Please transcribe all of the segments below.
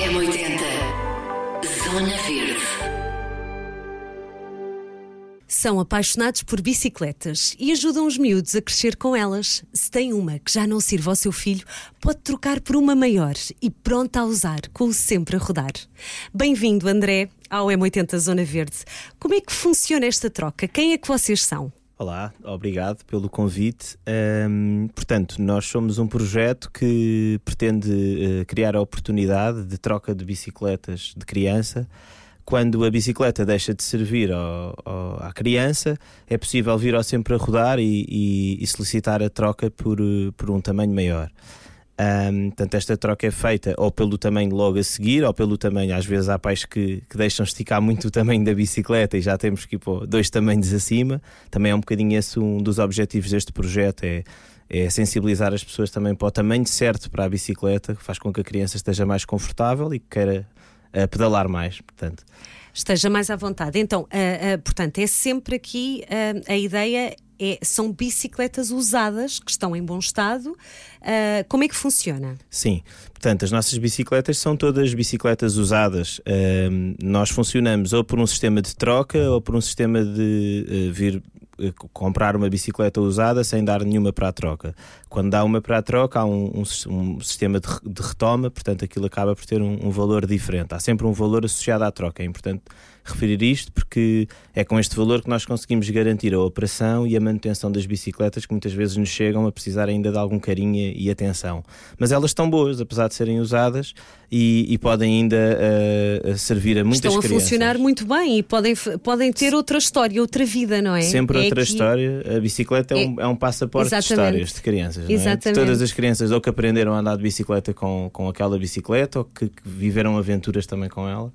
M80 Zona Verde São apaixonados por bicicletas e ajudam os miúdos a crescer com elas. Se tem uma que já não sirva ao seu filho, pode trocar por uma maior e pronta a usar, com o sempre a rodar. Bem-vindo, André, ao M80 Zona Verde. Como é que funciona esta troca? Quem é que vocês são? Olá, obrigado pelo convite. Um, portanto, nós somos um projeto que pretende uh, criar a oportunidade de troca de bicicletas de criança. Quando a bicicleta deixa de servir ao, ao, à criança, é possível vir ao sempre a rodar e, e, e solicitar a troca por, por um tamanho maior. Um, portanto, esta troca é feita ou pelo tamanho logo a seguir, ou pelo tamanho. Às vezes há pais que, que deixam esticar muito o tamanho da bicicleta e já temos que ir pôr dois tamanhos acima. Também é um bocadinho esse um dos objetivos deste projeto: é, é sensibilizar as pessoas também para o tamanho certo para a bicicleta, que faz com que a criança esteja mais confortável e que queira uh, pedalar mais. Portanto. Esteja mais à vontade. Então, uh, uh, portanto, é sempre aqui a ideia é, são bicicletas usadas que estão em bom estado. Uh, como é que funciona? Sim, portanto, as nossas bicicletas são todas bicicletas usadas. Uh, nós funcionamos ou por um sistema de troca ou por um sistema de uh, vir comprar uma bicicleta usada sem dar nenhuma para a troca. Quando dá uma para a troca, há um, um, um sistema de, de, retoma, portanto, aquilo acaba por ter um, um, valor diferente. Há sempre um valor associado à troca. É importante referir isto porque é com este valor que nós conseguimos garantir a operação e a manutenção das bicicletas que muitas vezes nos chegam a precisar ainda de algum carinho e atenção. Mas elas estão boas, apesar de serem usadas e, e podem ainda uh, servir a muitas crianças. Estão a funcionar muito bem e podem, podem ter outra história, outra vida, não é? Sempre é outra aqui... história. A bicicleta é, um, é um passaporte Exatamente. de histórias de crianças. É? Exatamente. Todas as crianças ou que aprenderam a andar de bicicleta com, com aquela bicicleta ou que, que viveram aventuras também com ela.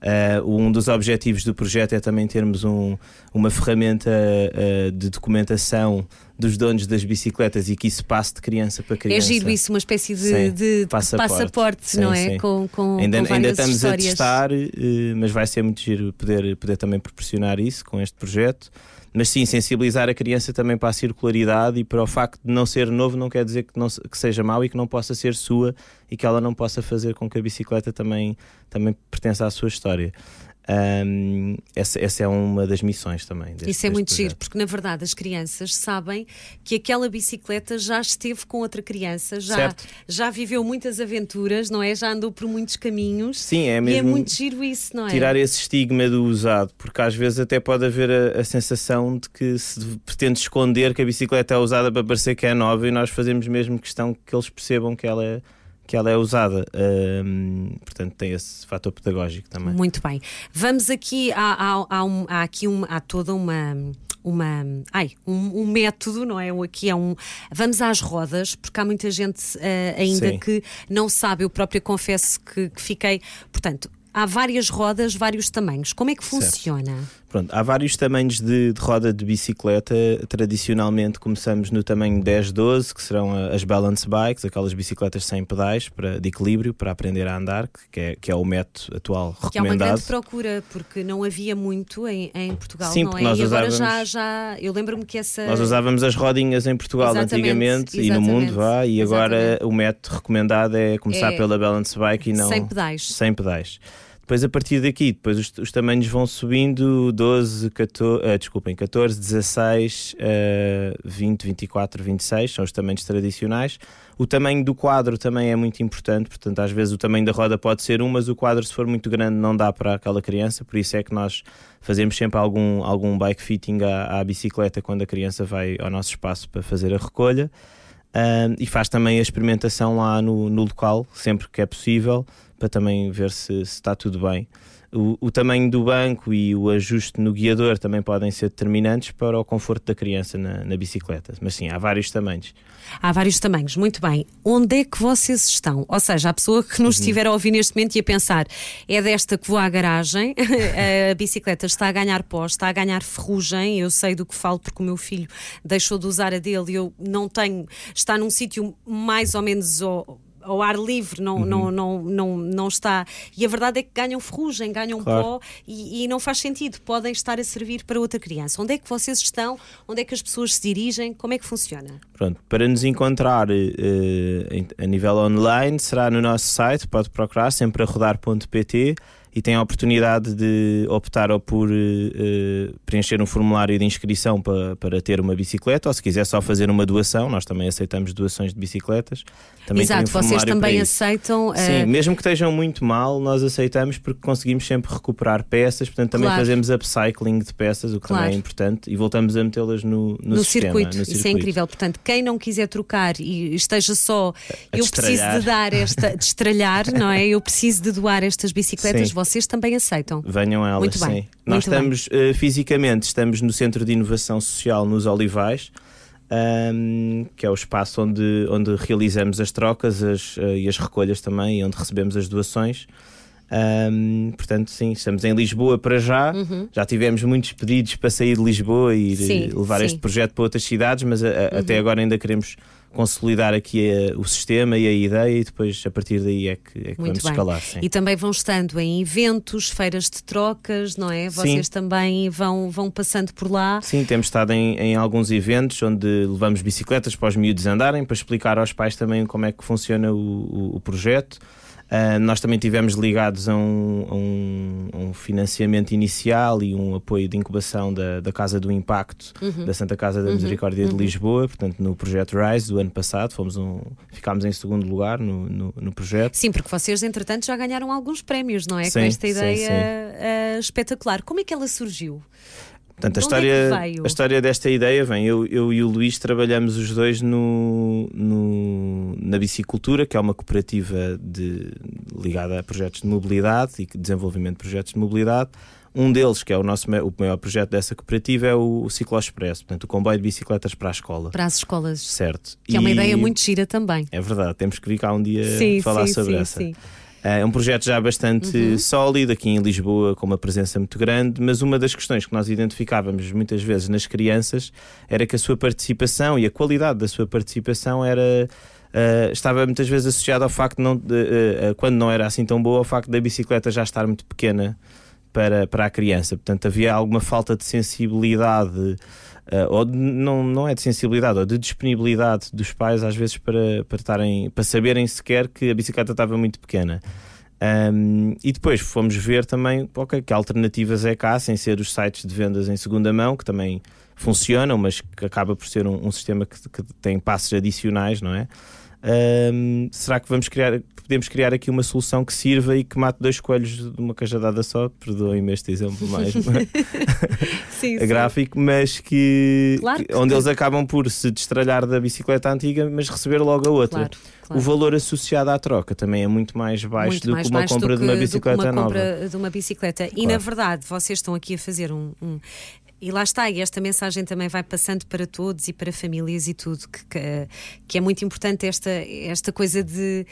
Uh, um dos objetivos do projeto é também termos um, uma ferramenta uh, de documentação dos donos das bicicletas e que isso passe de criança para criança. É giro isso, uma espécie de, sim, de passaporte, passaporte sim, não é? Com, com, ainda, com ainda estamos histórias. a testar, uh, mas vai ser muito giro poder, poder também proporcionar isso com este projeto mas sim, sensibilizar a criança também para a circularidade e para o facto de não ser novo não quer dizer que, não, que seja mau e que não possa ser sua e que ela não possa fazer com que a bicicleta também, também pertença à sua história. Um, essa, essa, é uma das missões também. Deste, Isso é muito projeto. giro, porque na verdade as crianças sabem que aquela bicicleta já esteve com outra criança, já, já viveu muitas aventuras, não é? Já andou por muitos caminhos. Sim, é mesmo. E é muito giro isso, não é? Tirar esse estigma do usado, porque às vezes até pode haver a, a sensação de que se pretende esconder que a bicicleta é usada para parecer que é nova e nós fazemos mesmo questão que eles percebam que ela é que ela é usada. Um, portanto, tem esse fator pedagógico também. Muito bem. Vamos aqui, há, há, há, um, há aqui um, há toda uma uma ai, um, um, método, não é? Aqui é um. Vamos às rodas, porque há muita gente uh, ainda Sim. que não sabe. Eu própria confesso que, que, fiquei. Portanto, há várias rodas, vários tamanhos. Como é que funciona? Certo. Pronto, há vários tamanhos de, de, roda de bicicleta. Tradicionalmente começamos no tamanho 10-12, que serão as balance bikes, aquelas bicicletas sem pedais para, de equilíbrio para aprender a andar, que é, que é o método atual recomendado. Que é uma grande procura, porque não havia muito em, em Portugal, Sim, não é? Nós e agora usávamos, já, já eu lembro-me que essa. Nós usávamos as rodinhas em Portugal antigamente e no mundo, vá, e agora exatamente. o método recomendado é começar é, pela balance bike e não. Sem pedais. Sem pedais. Depois, a partir daqui, depois os, os tamanhos vão subindo 12, 14, uh, desculpem, 14, 16, uh, 20, 24, 26, são os tamanhos tradicionais. O tamanho do quadro também é muito importante, portanto, às vezes o tamanho da roda pode ser um, mas o quadro, se for muito grande, não dá para aquela criança, por isso é que nós fazemos sempre algum, algum bike fitting à, à bicicleta quando a criança vai ao nosso espaço para fazer a recolha. Uh, e faz também a experimentação lá no, no local, sempre que é possível para também ver se, se está tudo bem. O, o, tamanho do banco e o ajuste no guiador também podem ser determinantes para o conforto da criança na, na, bicicleta. Mas sim, há vários tamanhos. Há vários tamanhos, muito bem. Onde é que vocês estão? Ou seja, a pessoa que nos uhum. estiver a ouvir neste momento e a pensar é desta que vou à garagem, a bicicleta está a ganhar pó, está a ganhar ferrugem. Eu sei do que falo porque o meu filho deixou de usar a dele e eu não tenho. Está num sítio mais ou menos ao ar livre, não, uhum. não, não, não, não está. E a verdade é que ganham ferrugem, ganham claro. pó e, e, não faz sentido. Podem estar a servir para outra criança. Onde é que vocês estão? Onde é que as pessoas se dirigem? Como é que funciona? Pronto, para nos encontrar uh, a nível online, será no nosso site, pode procurar sempre a rodar.pt e tem a oportunidade de optar ou por uh, preencher um formulário de inscrição para, para ter uma bicicleta, ou se quiser só fazer uma doação, nós também aceitamos doações de bicicletas. Também Exato, um vocês também aceitam. Uh... Sim, mesmo que estejam muito mal, nós aceitamos porque conseguimos sempre recuperar peças, portanto também claro. fazemos upcycling de peças, o que claro. também é importante, e voltamos a metê-las no, no, no, sistema, circuito. no circuito. Isso é incrível. Portanto, quem não quiser trocar e esteja só, a eu preciso de dar esta, de estralhar, não é? Eu preciso de doar estas bicicletas, Sim. Vocês também aceitam. Venham elas, Muito bem. sim. Nós estamos uh, fisicamente, estamos no Centro de Inovação Social nos Olivais. Um, que é o espaço onde, onde realizamos as trocas as, uh, e as recolhas também, e onde recebemos as doações. Um, portanto, sim, estamos em Lisboa para já. Uhum. Já tivemos muitos pedidos para sair de Lisboa e sim, levar sim. este projeto para outras cidades, mas a, a, uhum. até agora ainda queremos consolidar aqui a, o sistema e a ideia e depois a partir daí é que, é que vamos bem. escalar. Sim. E também vão estando em eventos, feiras de trocas, não é? Vocês sim. também vão, vão passando por lá. Sim, temos estado em, em alguns eventos onde levamos bicicletas para os miúdos andarem, para explicar aos pais também como é que funciona o, o, o projeto. Uh, nós também tivemos ligados a um, a, um, um, financiamento inicial e um apoio de incubação da, da Casa do Impacto uhum. da Santa Casa da uhum. Misericórdia uhum. de Lisboa, portanto, no projeto RISE do ano passado. Fomos um, ficámos em segundo lugar no, no, no, projeto. Sim, porque vocês, entretanto, já ganharam alguns prémios, não é? Sim, Com esta ideia sim, sim. Uh, espetacular. Como é que ela surgiu? Portanto, a história, é a história desta ideia vem. Eu, eu e o Luís trabalhamos os dois no, no, na Bicicultura, que é uma cooperativa de, ligada a projetos de mobilidade e desenvolvimento de projetos de mobilidade. Um deles, que é o nosso o maior projeto dessa cooperativa, é o, o Ciclo Expresso, portanto, o comboio de bicicletas para a escola. Para as escolas. Certo. Que e... é uma ideia muito gira também. É verdade, temos que vir cá um dia sim, falar sim, sobre sim, essa. Sim. É um projeto já bastante uhum. sólido aqui em Lisboa, com uma presença muito grande, mas uma das questões que nós identificávamos muitas vezes nas crianças era que a sua participação e a qualidade da sua participação era. Uh, estava muitas vezes associada ao facto de, não, de, uh, quando não era assim tão boa, ao facto da bicicleta já estar muito pequena para, para a criança. Portanto, havia alguma falta de sensibilidade uh, ou de, não, não é de sensibilidade, ou de disponibilidade dos pais às vezes para, para, estarem, para saberem sequer que a bicicleta estava muito pequena. Um, e depois fomos ver também okay, que alternativas é cá, sem ser os sites de vendas em segunda mão, que também funcionam, mas que acaba por ser um, um sistema que, que, tem passos adicionais, não é? Será que vamos criar, podemos criar aqui uma solução que sirva e que mate dois coelhos de uma cajadada só? Perdoem-me este exemplo mais sim, gráfico, mas que, claro que onde eles acabam por se destralhar da bicicleta antiga, mas receber logo a outra. Claro, claro. O valor associado à troca também é muito mais baixo muito do mais que uma compra que, de uma bicicleta uma nova. Compra de uma bicicleta. E na verdade, vocês estão aqui a fazer um, um e lá está, e esta mensagem também vai passando para todos e para famílias e tudo, que, que, que é muito importante esta, esta coisa de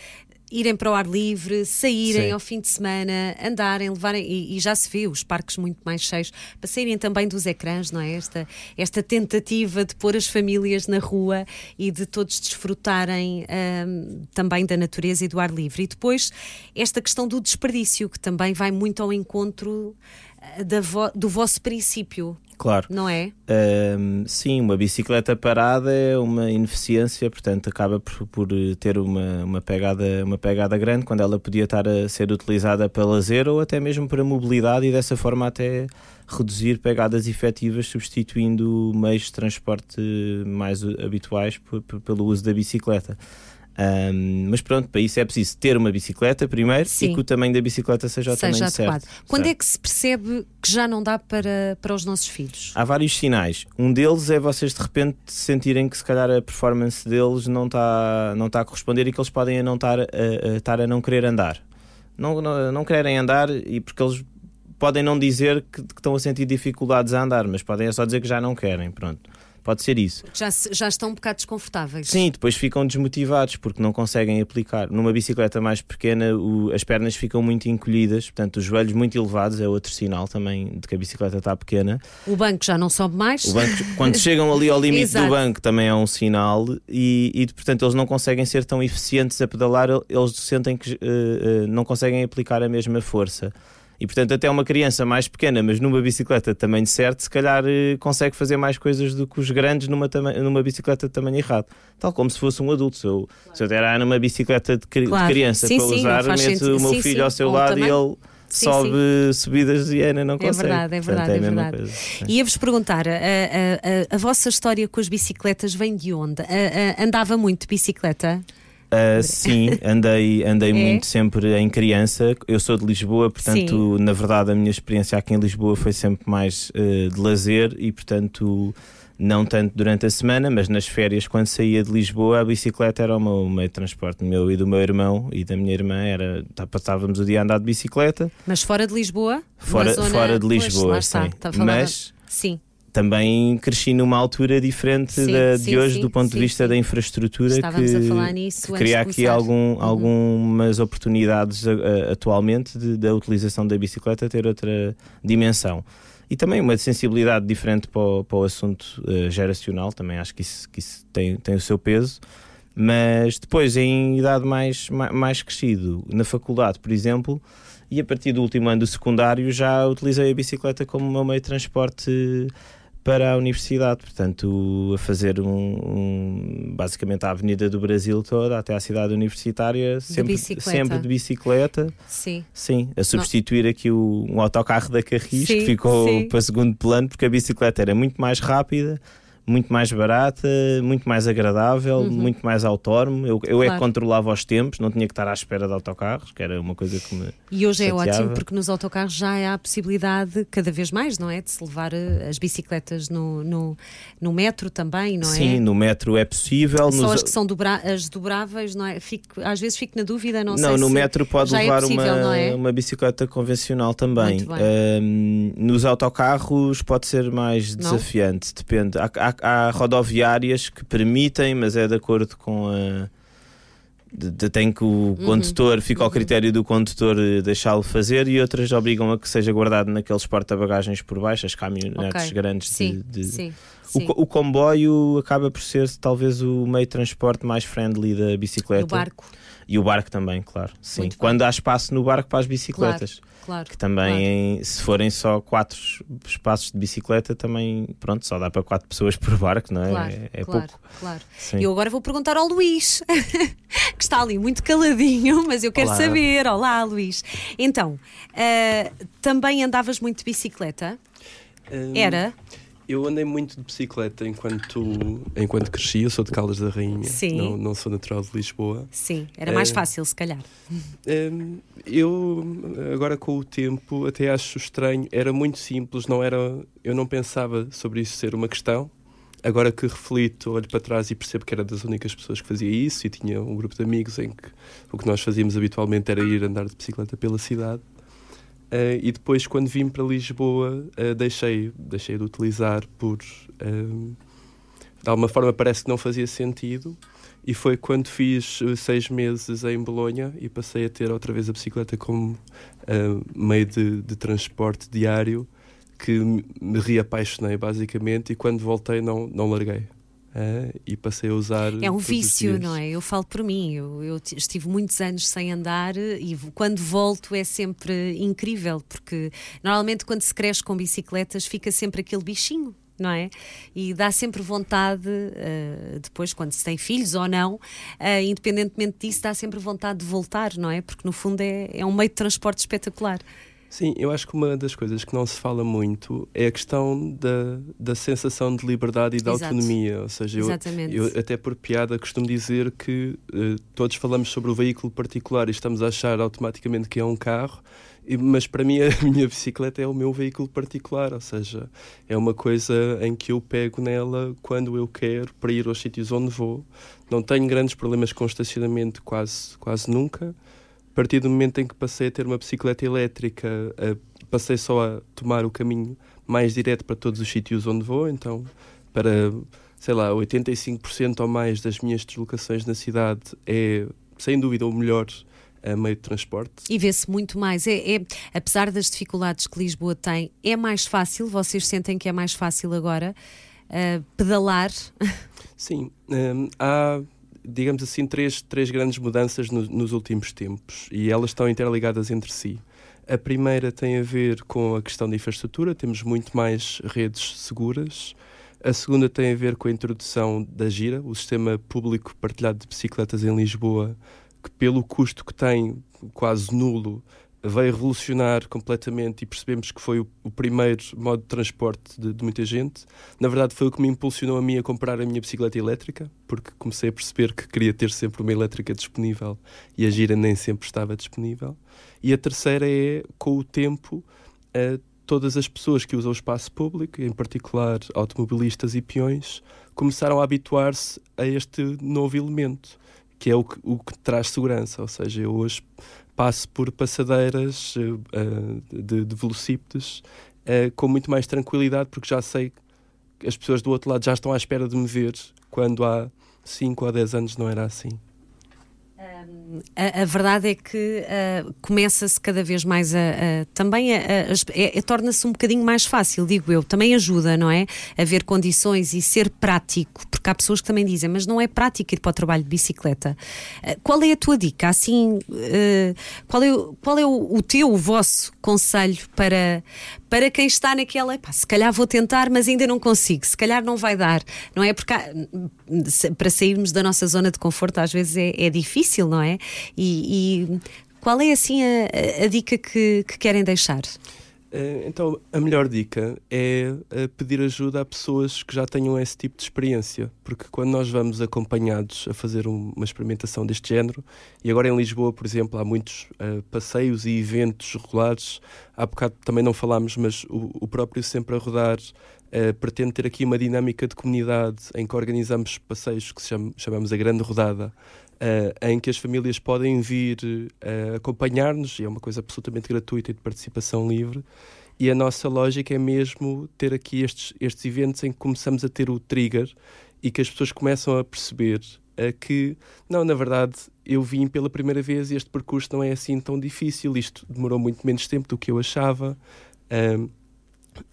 irem para o ar livre, saírem Sim. ao fim de semana, andarem, levarem, e, e, já se vê os parques muito mais cheios, para saírem também dos ecrãs, não é? Esta, esta tentativa de pôr as famílias na rua e de todos desfrutarem um, também da natureza e do ar livre. E depois esta questão do desperdício, que também vai muito ao encontro vo do vosso princípio, Claro. Não é? Um, sim, uma bicicleta parada é uma ineficiência, portanto acaba por, por, ter uma, uma, pegada, uma pegada grande quando ela podia estar a ser utilizada para lazer ou até mesmo para mobilidade e dessa forma até reduzir pegadas efetivas, substituindo meios de transporte mais habituais pelo uso da bicicleta. Um, mas pronto, para isso é preciso ter uma bicicleta primeiro Sim. e que o tamanho da bicicleta seja, seja o tamanho adequado. certo. Quando certo. é que se percebe que já não dá para, para os nossos filhos? Há vários sinais. Um deles é vocês de repente sentirem que se calhar a performance deles não está não tá a corresponder e que eles podem não estar a, a, estar a não querer andar. Não, não, não querem andar e porque eles podem não dizer que, que estão a sentir dificuldades a andar, mas podem só dizer que já não querem. Pronto Pode ser isso. Já, já estão um bocado desconfortáveis. Sim, depois ficam desmotivados porque não conseguem aplicar. Numa bicicleta mais pequena, o- as pernas ficam muito encolhidas, portanto, os joelhos muito elevados é outro sinal também de que a bicicleta está pequena. O banco já não sobe mais. Banco, quando chegam ali ao limite do banco, também é um sinal, e, e, portanto eles não conseguem ser tão eficientes a pedalar, eles sentem que eh, eh, não conseguem aplicar a mesma força. E portanto, até uma criança mais pequena, mas numa bicicleta de tamanho certo, se calhar eh, consegue fazer mais coisas do que os grandes numa, numa bicicleta de tamanho errado. Tal como se fosse um adulto. Se eu, se eu der a Ana uma bicicleta de, cri- de Claro. criança Sim, para sim, usar, meto o meu Sim, filho sim. ao seu lado também- e ele Sim, sobe subidas e Ana não É consegue. verdade, é Portanto, verdade, a é mesma verdade. coisa. Ia-vos perguntar, a, a- a- a vossa história com as bicicletas vem de onde? Andava muito de bicicleta? Uh, sim, andei, andei É? muito sempre em criança. Eu sou de Lisboa, portanto, na verdade, a minha experiência aqui em Lisboa foi sempre mais uh, de lazer e, portanto, não tanto durante a semana, mas nas férias, quando saía de Lisboa, a bicicleta era o meu meio de transporte meu e do meu irmão e da minha irmã. Era, tá, passávamos o dia a andar de bicicleta, Mas fora de Lisboa? fora, zona- fora de Pois, Lisboa, está, sim. tá a falar- Mas Sim, também cresci numa altura diferente Sim, da, sim, de hoje sim, do ponto de vista da infraestrutura Estávamos que, a falar nisso que cria aqui começar. algum, Uhum. algumas oportunidades a- a- atualmente de- da utilização da bicicleta ter outra dimensão. E também uma sensibilidade diferente para o, para o assunto eh, geracional, também acho que isso, que isso tem, tem o seu peso. Mas depois, em idade mais, ma- mais crescido, na faculdade, por exemplo, e a partir do último ano do secundário já utilizei a bicicleta como meu meio de transporte para a universidade, portanto, a fazer um, um- basicamente a Avenida do Brasil toda até à cidade universitária, sempre bicicleta. sempre de bicicleta. sim. Sim, a substituir aqui o, um autocarro da Carris Sim, que ficou sim. para segundo plano porque a bicicleta era muito mais rápida, muito mais barata, muito mais agradável, muito mais autónomo. Eu, eu é que Uhum. Claro. controlava os tempos, não tinha que estar à espera de autocarros, que era uma coisa que me. E hoje é Chateava. ótimo porque nos autocarros já há a possibilidade, cada vez mais, não é? De se levar eh, as bicicletas no, no, no metro também, não é? Sim, no metro é possível. Só nos- as que são dobra- as dobráveis, não é? Fico, às vezes fico na dúvida, não, Não, sei no se metro pode é levar possível, uma, não é? uma bicicleta convencional também. Muito bem. Ahm, nos autocarros pode ser mais Não? desafiante, depende. Há, há- há rodoviárias que permitem, mas é de acordo com a. de- de- tem que o Uhum. condutor, fica ao critério do condutor eh, deixá-lo fazer e outras obrigam a que seja guardado naqueles porta-bagagens por baixo, as caminhonetes Ok. grandes Sim, de, de- sim, O, sim. co- o comboio acaba por ser talvez o meio de transporte mais friendly da bicicleta. No barco, E o barco também, claro. Sim. Muito bem. Quando há espaço no barco para as bicicletas. claro. Que também, se forem só quatro espaços de bicicleta, também, pronto, só dá para quatro pessoas por barco, não é? Claro, é é claro, pouco. claro. Sim. E eu agora vou perguntar ao Luís, que está ali muito caladinho, mas eu quero Olá. saber. Olá, Luís. Então, ah, também andavas muito de bicicleta? Hum, Era? Eu andei muito de bicicleta enquanto, enquanto cresci. Eu sou de Caldas da Rainha, Sim. Não, não sou natural de Lisboa. Sim, era mais Eh, fácil, se calhar. Hum, eu, agora com o tempo, até acho estranho. Era muito simples, não era, eu não pensava sobre isso ser uma questão. Agora que reflito, olho para trás e percebo que era das únicas pessoas que fazia isso e tinha um grupo de amigos em que o que nós fazíamos habitualmente era ir andar de bicicleta pela cidade. Eh, e depois, quando vim para Lisboa, eh, deixei, deixei de utilizar por. ehm, de alguma forma, parece que não fazia sentido. E foi quando fiz eh, seis meses em Bolonha e passei a ter outra vez a bicicleta como meio de, de transporte diário que me reapaixonei basicamente e quando voltei não, não larguei. Eh, e passei a usar. É um vício, não é? Eu falo por mim. Eu, eu estive muitos anos sem andar e quando volto é sempre incrível, porque normalmente quando se cresce com bicicletas fica sempre aquele bichinho. Não é? E dá sempre vontade, eh, depois, quando se tem filhos ou não, eh, independentemente disso, dá sempre vontade de voltar, não é? Porque no fundo é, é um meio de transporte espetacular. Sim, eu acho que uma das coisas que não se fala muito é a questão da, da sensação de liberdade e de Exato. autonomia. Ou seja, eu, eu até por piada costumo dizer que eh, todos falamos sobre o veículo particular e estamos a achar automaticamente que é um carro, mas para mim a minha bicicleta é o meu veículo particular, ou seja, é uma coisa em que eu pego nela quando eu quero para ir aos sítios onde vou. Não tenho grandes problemas com estacionamento quase, quase nunca. A partir do momento em que passei a ter uma bicicleta elétrica, eh, passei só a tomar o caminho mais direto para todos os sítios onde vou, então para, sei lá, 85% ou mais das minhas deslocações na cidade é, sem dúvida, o melhor uh, meio de transporte. E vê-se muito mais. É, é, apesar das dificuldades que Lisboa tem, é mais fácil? Vocês sentem que é mais fácil agora uh, pedalar? Sim. Um, há digamos assim, três, três grandes mudanças no, nos últimos tempos e elas estão interligadas entre si. A primeira tem a ver com a questão da infraestrutura, temos muito mais redes seguras. A segunda tem a ver com a introdução da Gira, o sistema público partilhado de bicicletas em Lisboa, que pelo custo que tem, quase nulo, veio revolucionar completamente e percebemos que foi o, o primeiro modo de transporte de, de, muita gente. Na verdade, foi o que me impulsionou a mim a comprar a minha bicicleta elétrica, porque comecei a perceber que queria ter sempre uma elétrica disponível e a gira nem sempre estava disponível. E a terceira é, com o tempo, todas as pessoas que usam o espaço público, em particular automobilistas e peões, começaram a habituar-se a este novo elemento, que é o que, o que traz segurança. Ou seja, eu hoje passo por passadeiras uh, de, de velocípedes uh, com muito mais tranquilidade, porque já sei que as pessoas do outro lado já estão à espera de me ver, quando há 5 ou 10 anos não era assim. A, a, verdade é que uh, começa-se cada vez mais a, a também a, a torna-se um bocadinho mais fácil, digo eu, também ajuda, não é? A ver condições e ser prático, porque há pessoas que também dizem, mas não é prático ir para o trabalho de bicicleta. Uh, qual é a tua dica? Assim, uh, qual é, qual é o, o teu, o vosso conselho para, para quem está naquela, pá, se calhar vou tentar, mas ainda não consigo, se calhar não vai dar, não é? Porque há, para sairmos da nossa zona de conforto às vezes é, é difícil, não é? E, e, qual é assim a, a dica que, que querem deixar? Eh, então, a melhor dica é eh, pedir ajuda a pessoas que já tenham esse tipo de experiência, porque quando nós vamos acompanhados a fazer uma experimentação deste género, e agora em Lisboa, por exemplo, há muitos uh, passeios e eventos regulares, há bocado também não falámos, mas o, o próprio Sempre a Rodar uh, pretende ter aqui uma dinâmica de comunidade em que organizamos passeios que cham chamamos a Grande Rodada, uh, em que as famílias podem vir uh, acompanhar-nos, é uma coisa absolutamente gratuita e de participação livre. E a nossa lógica é mesmo ter aqui estes, estes eventos em que começamos a ter o trigger e que as pessoas começam a perceber uh, que, não, na verdade, eu vim pela primeira vez e este percurso não é assim tão difícil, isto demorou muito menos tempo do que eu achava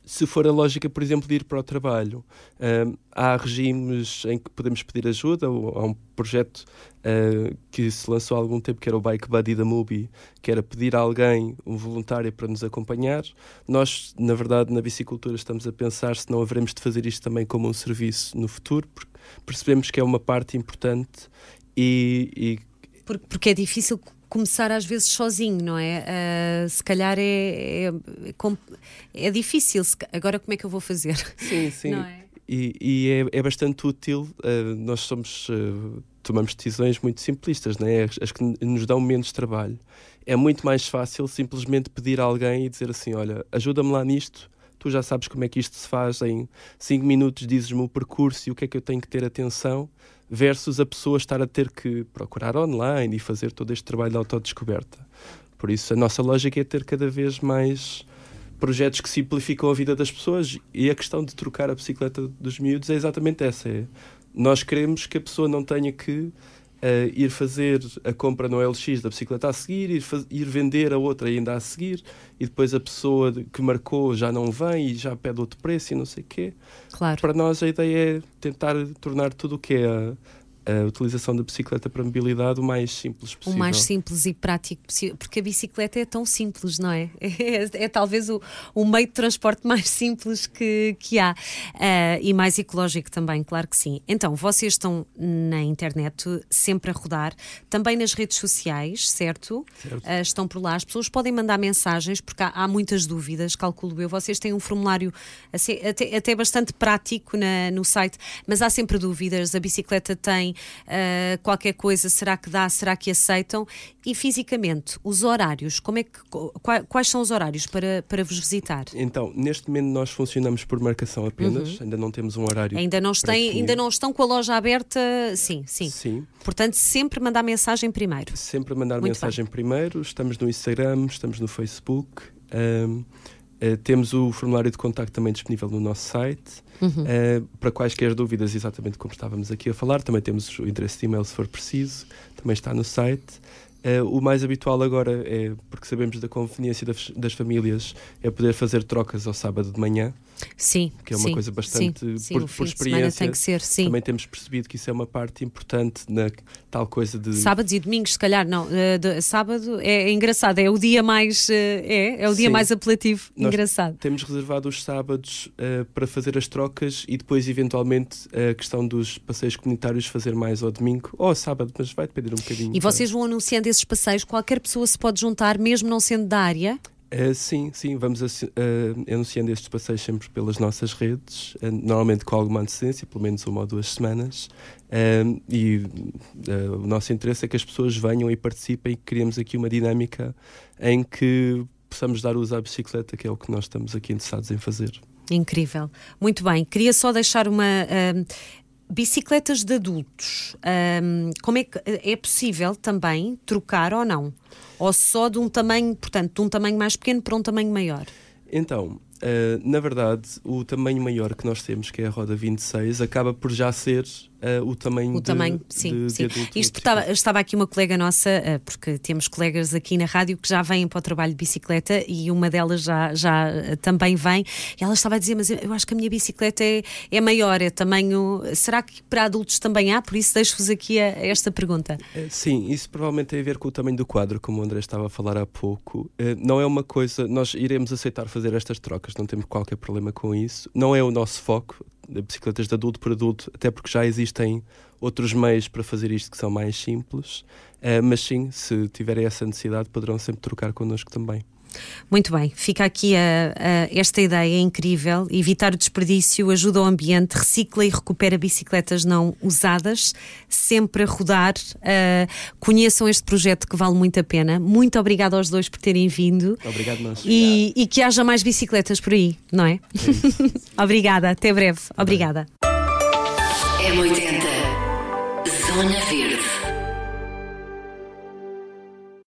se for a lógica, por exemplo, de ir para o trabalho, uh, há regimes em que podemos pedir ajuda. Ou, há um projeto uh, que se lançou há algum tempo, que era o Bike Buddy da Mubi, que era pedir a alguém, um voluntário, para nos acompanhar. Nós, na verdade, na bicicultura, estamos a pensar se não haveremos de fazer isto também como um serviço no futuro, porque percebemos que é uma parte importante e, e porque é difícil começar às vezes sozinho, não é? Uh, se calhar é, é, é difícil. Agora como é que eu vou fazer? Sim, sim. É? E, e é, é, bastante útil. Uh, nós somos. Uh, tomamos decisões muito simplistas, não é? As, as, que nos dão menos trabalho. É muito mais fácil simplesmente pedir a alguém e dizer assim: olha, ajuda-me lá nisto. Tu já sabes como é que isto se faz. Em 5 minutos dizes-me o percurso e o que é que eu tenho que ter atenção versus a pessoa estar a ter que procurar online e fazer todo este trabalho de autodescoberta. Por isso, a nossa lógica é ter cada vez mais projetos que simplificam a vida das pessoas e a questão de trocar a bicicleta dos miúdos é exatamente essa. É, nós queremos que a pessoa não tenha que uh, ir fazer a compra no LX da bicicleta a seguir, ir, ir vender a outra ainda a seguir, e depois a pessoa que marcou já não vem e já pede outro preço e não sei o quê. Claro. Para nós a ideia é tentar tornar tudo o que é a, a utilização da bicicleta para mobilidade o mais simples possível. O mais simples e prático possível, porque a bicicleta é tão simples, não é? É, é talvez o, o, meio de transporte mais simples que, que há uh, e mais ecológico também, claro que sim. Então, vocês estão na internet sempre a rodar, também nas redes sociais, certo? certo. Uh, estão por lá, as pessoas podem mandar mensagens porque há, há muitas dúvidas, calculo eu. Vocês têm um formulário assim, até, até bastante prático na, no site, mas há sempre dúvidas. A bicicleta tem uh, qualquer coisa, será que dá, será que aceitam? E fisicamente, os horários, como é que, quais são os horários para, para vos visitar? Então, neste momento nós funcionamos por marcação apenas, uhum. ainda não temos um horário. Ainda não, têm, ainda não estão com a loja aberta, sim, sim. Sim. Portanto, sempre mandar mensagem primeiro. Sempre mandar Muito mensagem bem. primeiro, estamos no Instagram, estamos no Facebook. Um, Uh, temos o formulário de contacto também disponível no nosso site. Uhum. Uh, para quaisquer dúvidas, exatamente como estávamos aqui a falar, também temos o endereço de e-mail se for preciso, também está no site. Uh, o mais habitual agora é, porque sabemos da conveniência das, das, famílias, é poder fazer trocas ao sábado de manhã. Sim. Que é uma sim, coisa bastante. Sim, sim, por, por experiência. Tem que ser, sim. Também temos percebido que isso é uma parte importante na tal coisa de. Sábados e domingos, se calhar, não. Uh, de, sábado é, é, engraçado, é o dia mais. Uh, é, é o dia mais apelativo. Nós engraçado. Temos reservado os sábados para fazer as trocas e depois, eventualmente, a questão dos passeios comunitários fazer mais ao domingo ou ao sábado, mas vai depender um bocadinho. E vocês vão anunciando esses passeios, qualquer pessoa se pode juntar, mesmo não sendo da área? Uh, sim, sim, vamos uh, anunciando estes passeios sempre pelas nossas redes, uh, normalmente com alguma antecedência, pelo menos uma ou duas semanas. e o nosso interesse é que as pessoas venham e participem e criemos aqui uma dinâmica em que possamos dar uso à bicicleta, que é o que nós estamos aqui interessados em fazer. Incrível. Muito bem. Queria só deixar uma. Bicicletas de adultos. como é que é possível também trocar ou não? Ou só de um tamanho, portanto, de um tamanho mais pequeno para um tamanho maior? Então, Uh, na verdade, o tamanho maior que nós temos, que é a roda 26, acaba por já ser uh, o tamanho O tamanho, de, sim. De, sim. De Isto estava, estava aqui uma colega nossa, uh, porque temos colegas aqui na rádio que já vêm para o trabalho de bicicleta e uma delas já, já também vem. E ela estava a dizer, mas eu acho que a minha bicicleta é, é maior, é tamanho. Será que para adultos também há? Por isso deixo-vos aqui a, a esta pergunta. sim, isso provavelmente tem a ver com o tamanho do quadro, como o André estava a falar há pouco. não é uma coisa. Nós iremos aceitar fazer estas trocas não temos qualquer problema com isso. Não é o nosso foco, bicicletas de adulto para adulto, até porque já existem outros meios para fazer isto que são mais simples. Uh, mas sim, se tiverem essa necessidade, poderão sempre trocar connosco também. Muito bem, fica aqui a, a esta ideia incrível. Evitar o desperdício ajuda o ambiente, recicla e recupera bicicletas não usadas, sempre a rodar. Uh, conheçam este projeto que vale muito a pena. Muito obrigada aos dois por terem vindo. Obrigado, nós. E, e que haja mais bicicletas por aí, não é? é obrigada, até breve. Obrigada. M80 Zona Verde